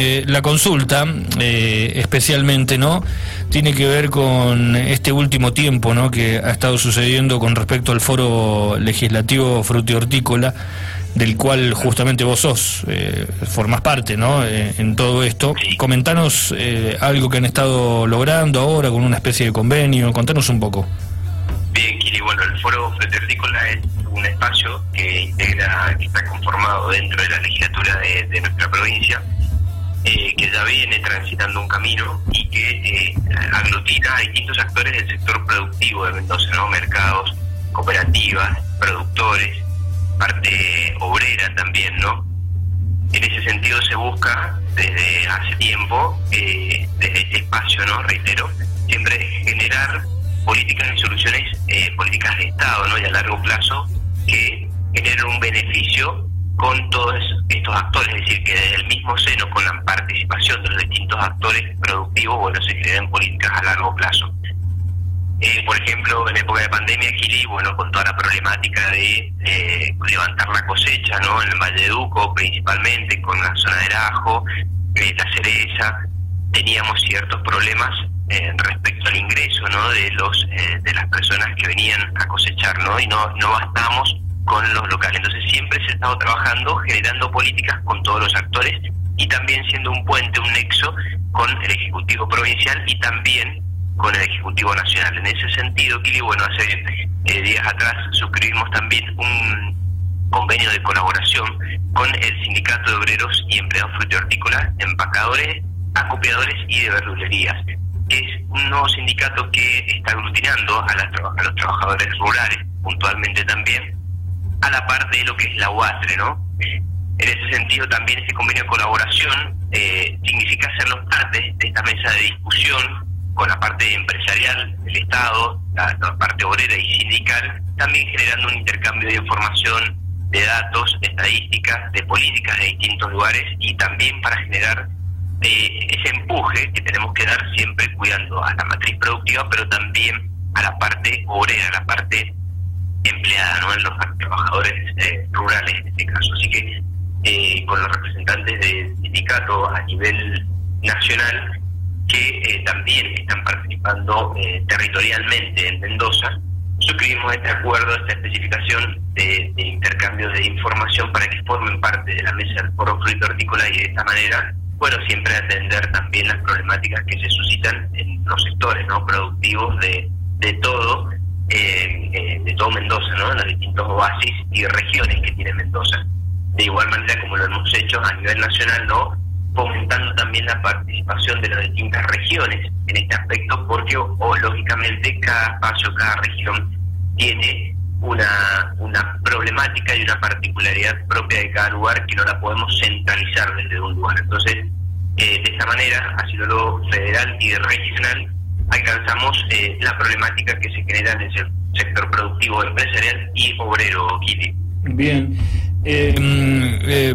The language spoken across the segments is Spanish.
eh, la consulta, eh, especialmente, ¿no? Tiene que ver con este último tiempo, ¿no? Que ha estado sucediendo con respecto al foro legislativo frutihortícola, del cual justamente vos sos, eh, formás parte, ¿no? en todo esto. Comentanos algo que han estado logrando ahora con una especie de convenio, contanos un poco. Bien, Kili, bueno, el foro frutihortícola es un espacio que integra, que está conformado dentro de la legislatura de, nuestra provincia, eh, que ya viene transitando un camino y que eh, aglutina a distintos actores del sector productivo de Mendoza, ¿no? mercados, cooperativas, productores, parte obrera también, ¿no? En ese sentido se busca desde hace tiempo, eh, desde este espacio, ¿no? Reitero, siempre generar políticas y soluciones, políticas de Estado, ¿no? Y a largo plazo que generen un beneficio con todos estos actores, es decir, que desde el mismo seno, con la participación de los distintos actores productivos, bueno, se generen políticas a largo plazo. Eh, por ejemplo, en época de pandemia, aquí, bueno, con toda la problemática de eh, levantar la cosecha, ¿no? En el Valle de Duco, principalmente, con la zona del ajo, eh, la cereza, teníamos ciertos problemas respecto al ingreso, ¿no? De los de las personas que venían a cosechar, ¿no? Y no no bastamos con los locales. Entonces siempre se ha estado trabajando, generando políticas con todos los actores y también siendo un puente, un nexo con el Ejecutivo Provincial y también con el Ejecutivo Nacional. En ese sentido, Kili, bueno, hace eh, días atrás suscribimos también un convenio de colaboración con el Sindicato de Obreros y Empleados Frutihortícolas, empacadores, acopiadores y de verdulerías. Es un nuevo sindicato que está aglutinando a, las, a los trabajadores rurales puntualmente también a la parte de lo que es la UASRE, ¿no? En ese sentido, también este convenio de colaboración eh, significa hacernos parte de esta mesa de discusión con la parte empresarial del Estado, la, parte obrera y sindical, también generando un intercambio de información, de datos, estadísticas, de políticas de distintos lugares y también para generar eh, ese empuje que tenemos que dar siempre cuidando a la matriz productiva, pero también a la parte obrera, a la parte empleada ¿no? en los trabajadores eh, rurales en este caso. Así que eh, con los representantes del sindicato a nivel nacional que eh, también están participando territorialmente en Mendoza, suscribimos este acuerdo, esta especificación de, intercambio de información para que formen parte de la mesa del foro fruto hortícola y de esta manera, bueno, siempre atender también las problemáticas que se suscitan en los sectores no productivos de, de todo eh, de todo Mendoza, ¿no? en los distintos oasis y regiones que tiene Mendoza. De igual manera como lo hemos hecho a nivel nacional, ¿no? fomentando también la participación de las distintas regiones en este aspecto, porque o, lógicamente cada espacio, cada región tiene una, una problemática y una particularidad propia de cada lugar que no la podemos centralizar desde un lugar. Entonces, eh, de esta manera, ha sido lo federal y regional, alcanzamos eh, la problemática que se genera en el sector productivo empresarial y obrero, Kili. Bien. Eh, mm, eh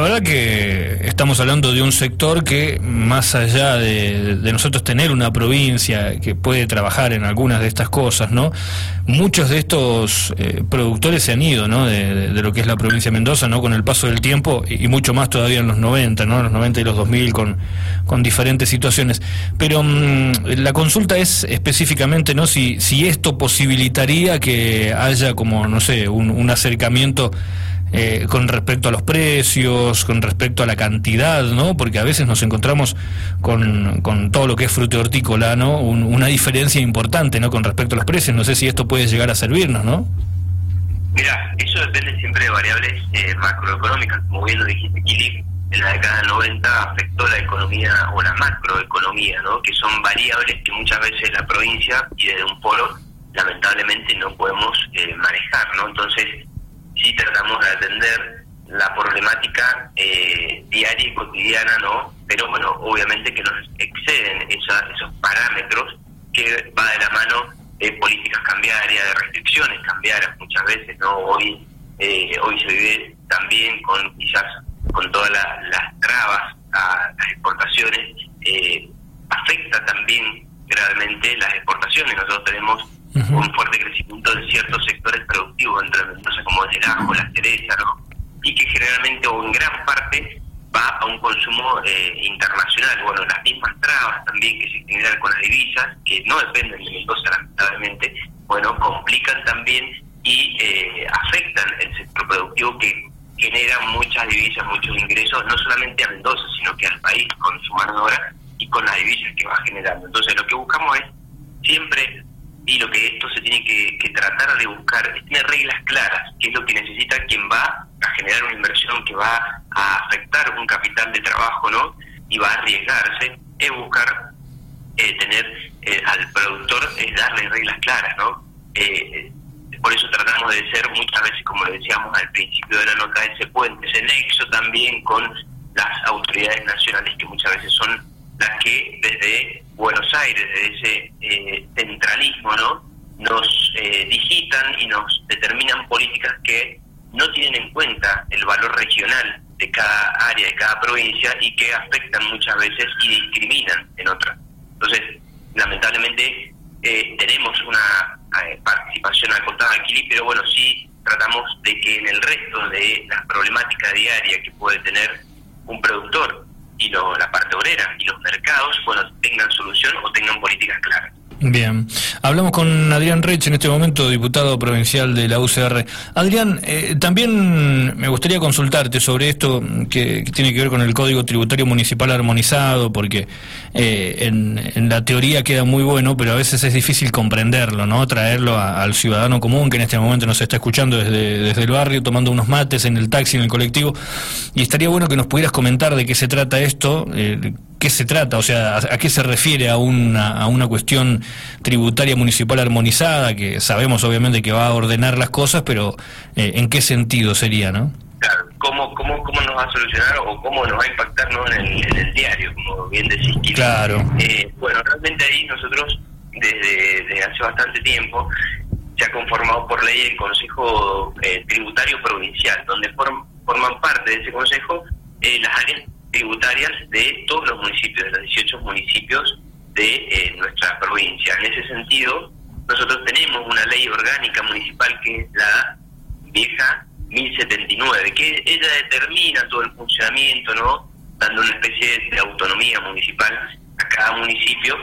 la verdad que estamos hablando de un sector que, más allá de, nosotros tener una provincia que puede trabajar en algunas de estas cosas, ¿no? Muchos de estos eh, productores se han ido, ¿no? De, lo que es la provincia de Mendoza, ¿no? Con el paso del tiempo y, mucho más todavía en los 90, ¿no? En los 90 y los 2000 con, con diferentes situaciones. Pero mm, la consulta es específicamente, ¿no? Si, si esto posibilitaría que haya como, no sé, un acercamiento eh, con respecto a los precios, con respecto a la cantidad, ¿no? Porque a veces nos encontramos con, con todo lo que es fruto hortícola, ¿no? una diferencia importante, ¿no? Con respecto a los precios. No sé si esto puede llegar a servirnos, ¿no? Mira, eso depende siempre de variables eh, macroeconómicas. Como bien lo dijiste, Kili, en la década del 90 afectó la economía o la macroeconomía, ¿no? Que son variables que muchas veces la provincia y desde un polo lamentablemente no podemos eh, manejar, ¿no? Entonces, sí tratamos de atender la problemática eh, diaria y cotidiana, ¿no? Pero bueno, obviamente que nos exceden esos parámetros que va de la mano de políticas cambiarias, de restricciones cambiarias muchas veces, ¿no? Hoy, eh, hoy se vive también con quizás con todas las trabas a las exportaciones, eh, afecta también gravemente las exportaciones. Nosotros tenemos un fuerte crecimiento de ciertos sectores productivos, entre Mendoza como el ajo, la cereza, ¿no? y que generalmente o en gran parte va va a un consumo eh, internacional. Bueno, las mismas trabas también que se generan con las divisas, que no dependen de Mendoza lamentablemente, bueno, complican también y eh, afectan el sector productivo que genera muchas divisas, muchos ingresos, no solamente a Mendoza, sino que al país con su mano de obra y con las divisas que va generando. Entonces lo que buscamos es siempre, y lo que esto se tiene que, tratar de buscar, es tener reglas claras, que es lo que necesita quien va a generar una inversión que va a afectar un capital de trabajo, ¿no? Y va a arriesgarse, es buscar eh, tener eh, al productor, es darle reglas claras, ¿no? Eh, por eso tratamos de ser muchas veces, como decíamos al principio de la nota, ese puente, ese nexo también con las autoridades nacionales que muchas veces son las que desde Buenos Aires, desde ese centralismo, ¿no? nos digitan y nos determinan políticas que no tienen en cuenta el valor regional de cada área, de cada provincia y que afectan muchas veces y discriminan en otras. Entonces, lamentablemente eh, tenemos una eh, participación acotada aquí, pero bueno, sí tratamos de que en el resto de las problemáticas diarias que puede tener un productor y lo, la parte obrera y los mercados, bueno, tengan solución o tengan políticas claras. Bien, hablamos con Adrián Rech en este momento, diputado provincial de la UCR. Adrián, eh, también me gustaría consultarte sobre esto que, tiene que ver con el Código Tributario Municipal Armonizado, porque eh, en, la teoría queda muy bueno, pero a veces es difícil comprenderlo, ¿no? Traerlo al ciudadano común que en este momento nos está escuchando desde, desde el barrio, tomando unos mates en el taxi, en el colectivo. Y estaría bueno que nos pudieras comentar de qué se trata esto. Eh, qué se trata, o sea, a, qué se refiere a una, a una cuestión tributaria municipal armonizada, que sabemos obviamente que va a ordenar las cosas, pero eh, ¿en qué sentido sería, no? Claro, ¿cómo, cómo, cómo nos va a solucionar o cómo nos va a impactar ¿no? en, el, en el diario, como bien decís? Claro. Eh, bueno, realmente ahí nosotros, desde, hace bastante tiempo, se ha conformado por ley el Consejo eh, Tributario Provincial, donde forman parte de ese consejo las áreas tributarias de todos los municipios, de los 18 municipios de eh, nuestra provincia. En ese sentido, nosotros tenemos una ley orgánica municipal que es la vieja 1079, que ella determina todo el funcionamiento, ¿no? Dando una especie de autonomía municipal a cada municipio,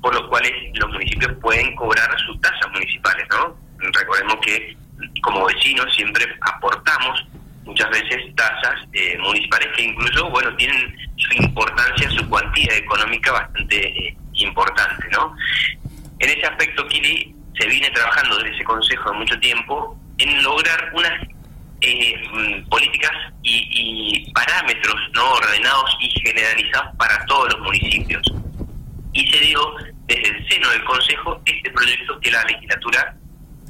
por lo cuales los municipios pueden cobrar sus tasas municipales, ¿no? Recordemos que como vecinos siempre aportamos muchas veces tasas eh, municipales que incluso, bueno, tienen su importancia, su cuantía económica bastante eh, importante, ¿no? En ese aspecto, Kili se viene trabajando desde ese consejo de mucho tiempo en lograr unas eh, mm, políticas y, parámetros no ordenados y generalizados para todos los municipios. Y se dio desde el seno del Consejo este proyecto que la legislatura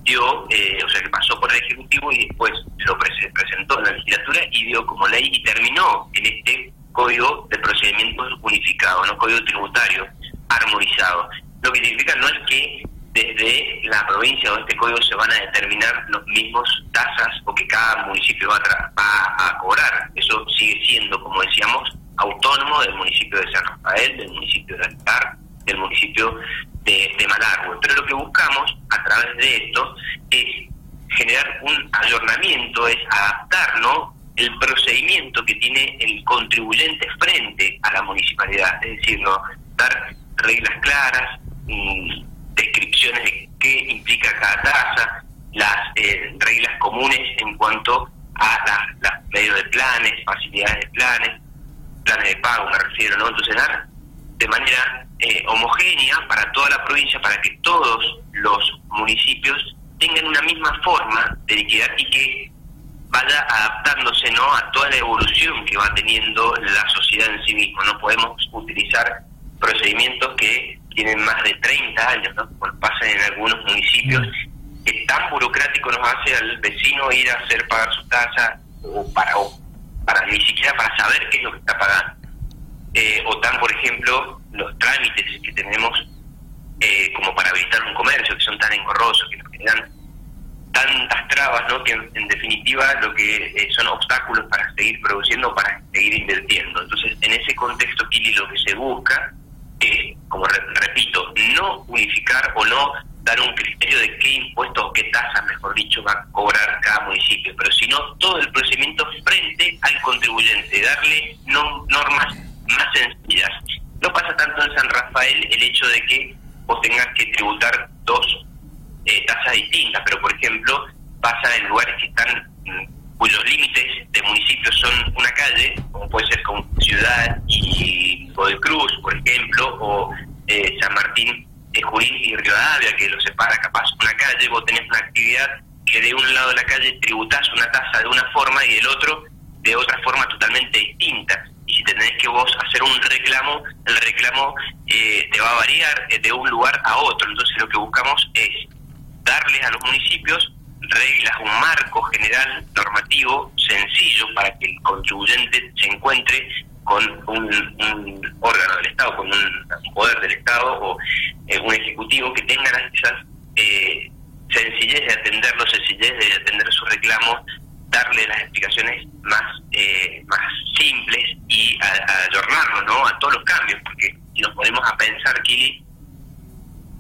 dio, eh, o sea, que pasó por el Ejecutivo y después lo presentó en la legislatura y dio como ley y terminó en este Código de Procedimientos Unificado, ¿no? Código Tributario Armonizado. Lo que significa no es que desde la provincia o este código se van a determinar los mismos tasas o que cada municipio va a, a cobrar. Eso sigue siendo, como decíamos, autónomo del municipio de San Rafael, del municipio de Altar, del municipio de, de Pero lo que buscamos a través de esto es generar un ayornamiento, es adaptar ¿no? el procedimiento que tiene el contribuyente frente a la municipalidad, es decir, ¿no? dar reglas claras, mm, descripciones de qué implica cada tasa, las eh, reglas comunes en cuanto a los medios de planes, facilidades de planes, planes de pago me refiero, ¿no? Entonces dar de manera eh, homogénea para toda la provincia, para que todos los municipios tengan una misma forma de liquidar y que vaya adaptándose no a toda la evolución que va teniendo la sociedad en sí misma. No podemos utilizar procedimientos que tienen más de 30 años, ¿no? como pasa en algunos municipios, que tan burocrático nos hace al vecino ir a hacer pagar su tasa o para, o para ni siquiera para saber qué es lo que está pagando. Eh, o tan, por ejemplo, los trámites que tenemos eh, como para habilitar un comercio, que son tan engorrosos, que nos generan tantas trabas, ¿no? que en, definitiva lo que eh, son obstáculos para seguir produciendo, para seguir invirtiendo. Entonces, en ese contexto, Kili, lo que se busca es, como repito, no unificar o no dar un criterio de qué impuestos o qué tasas, mejor dicho, va a cobrar cada municipio, pero sino todo el procedimiento frente al contribuyente, darle normas más sencillas. No pasa tanto en San Rafael el hecho de que vos tengas que tributar dos eh, tasas distintas, pero por ejemplo pasa en lugares que están mm, cuyos límites de municipios son una calle, como puede ser con Ciudad y Cruz, por ejemplo, o eh, San Martín de Junín y Rivadavia, que lo separa capaz una calle, vos tenés una actividad que de un lado de la calle tributás una tasa de una forma y del otro de otra forma totalmente distinta. Y si tenés que vos hacer un reclamo, el reclamo eh, te va a variar eh, de un lugar a otro. Entonces lo que buscamos es darles a los municipios reglas, un marco general normativo sencillo para que el contribuyente se encuentre con un, órgano del Estado, con un, poder del Estado o eh, un ejecutivo que tenga esas sencillez de atenderlo, sencillez de atender sus reclamos, darle las explicaciones más eh, más simples y a, ¿no? a todos los cambios, porque si nos ponemos a pensar, Kili,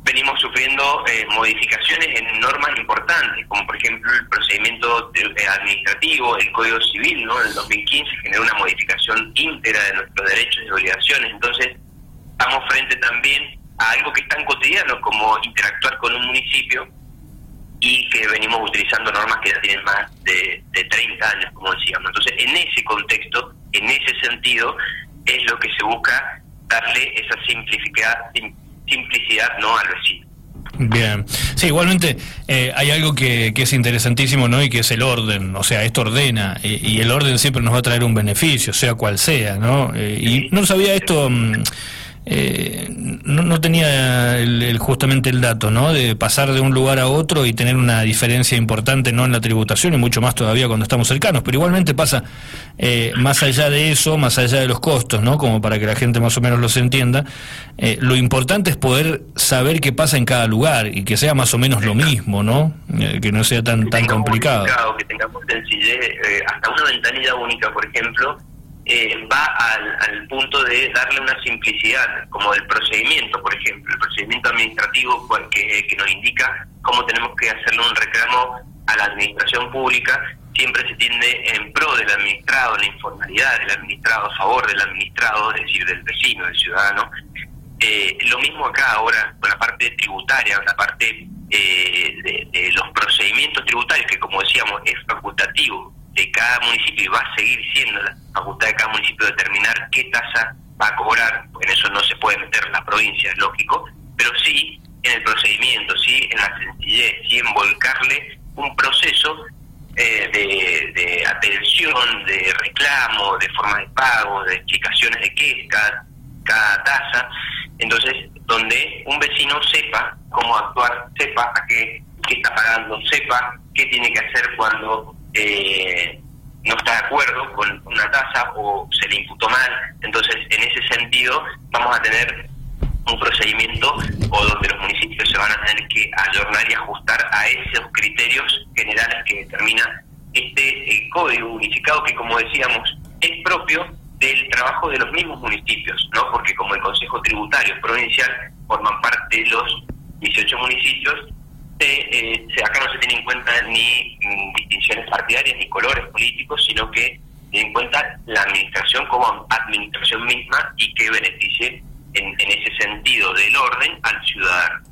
venimos sufriendo eh, modificaciones en normas importantes, como por ejemplo el procedimiento eh, administrativo, el Código Civil, ¿no? En el 2015 generó una modificación íntegra de nuestros derechos y obligaciones, entonces estamos frente también a algo que es tan cotidiano como interactuar con un municipio y que venimos utilizando normas que ya tienen más de, de 30 años, como decíamos. Entonces, en ese contexto, en ese sentido, es lo que se busca darle esa simplicidad simplicidad no al vecino. Bien, sí, igualmente eh, hay algo que, que, es interesantísimo, ¿no? Y que es el orden, o sea, esto ordena, y, el orden siempre nos va a traer un beneficio, sea cual sea, ¿no? Eh, y no sabía esto... Mm, eh, no, no, tenía el, justamente el dato, ¿no? De pasar de un lugar a otro y tener una diferencia importante, no en la tributación y mucho más todavía cuando estamos cercanos, pero igualmente pasa eh, más allá de eso, más allá de los costos, ¿no? Como para que la gente más o menos los entienda. Eh, lo importante es poder saber qué pasa en cada lugar y que sea más o menos lo mismo, ¿no? Eh, que no sea tan tan complicado. Que tengamos sencillez, hasta una ventanilla única, por ejemplo eh, va al, punto de darle una simplicidad, como el procedimiento, por ejemplo, el procedimiento administrativo pues, que, que nos indica cómo tenemos que hacerle un reclamo a la administración pública, siempre se tiende en pro del administrado, la informalidad del administrado, a favor del administrado, es decir, del vecino, del ciudadano. Eh, lo mismo acá ahora con la parte tributaria, la parte eh, de, los procedimientos tributarios, que como decíamos es facultativo de cada municipio y va a seguir siendo la facultad de cada municipio determinar qué tasa va a cobrar, en eso no se puede meter la provincia, es lógico, pero sí en el procedimiento, sí en la sencillez, sí en volcarle un proceso eh, de, atención, de reclamo, de forma de pago, de explicaciones de qué es cada, cada tasa, entonces donde un vecino sepa cómo actuar, sepa a qué, qué está pagando, sepa qué tiene que hacer cuando eh, no está de acuerdo con una tasa o se le imputó mal. Entonces, en ese sentido, vamos a tener un procedimiento o donde los municipios se van a tener que ayornar y ajustar a esos criterios generales que determina este eh, código unificado que, como decíamos, es propio del trabajo de los mismos municipios, ¿no? Porque como el Consejo Tributario Provincial forman parte de los 18 municipios, eh, acá no se tiene en cuenta ni mm, distinciones partidarias ni colores políticos, sino que tiene en cuenta la administración como administración misma y que beneficie en, en ese sentido del orden al ciudadano.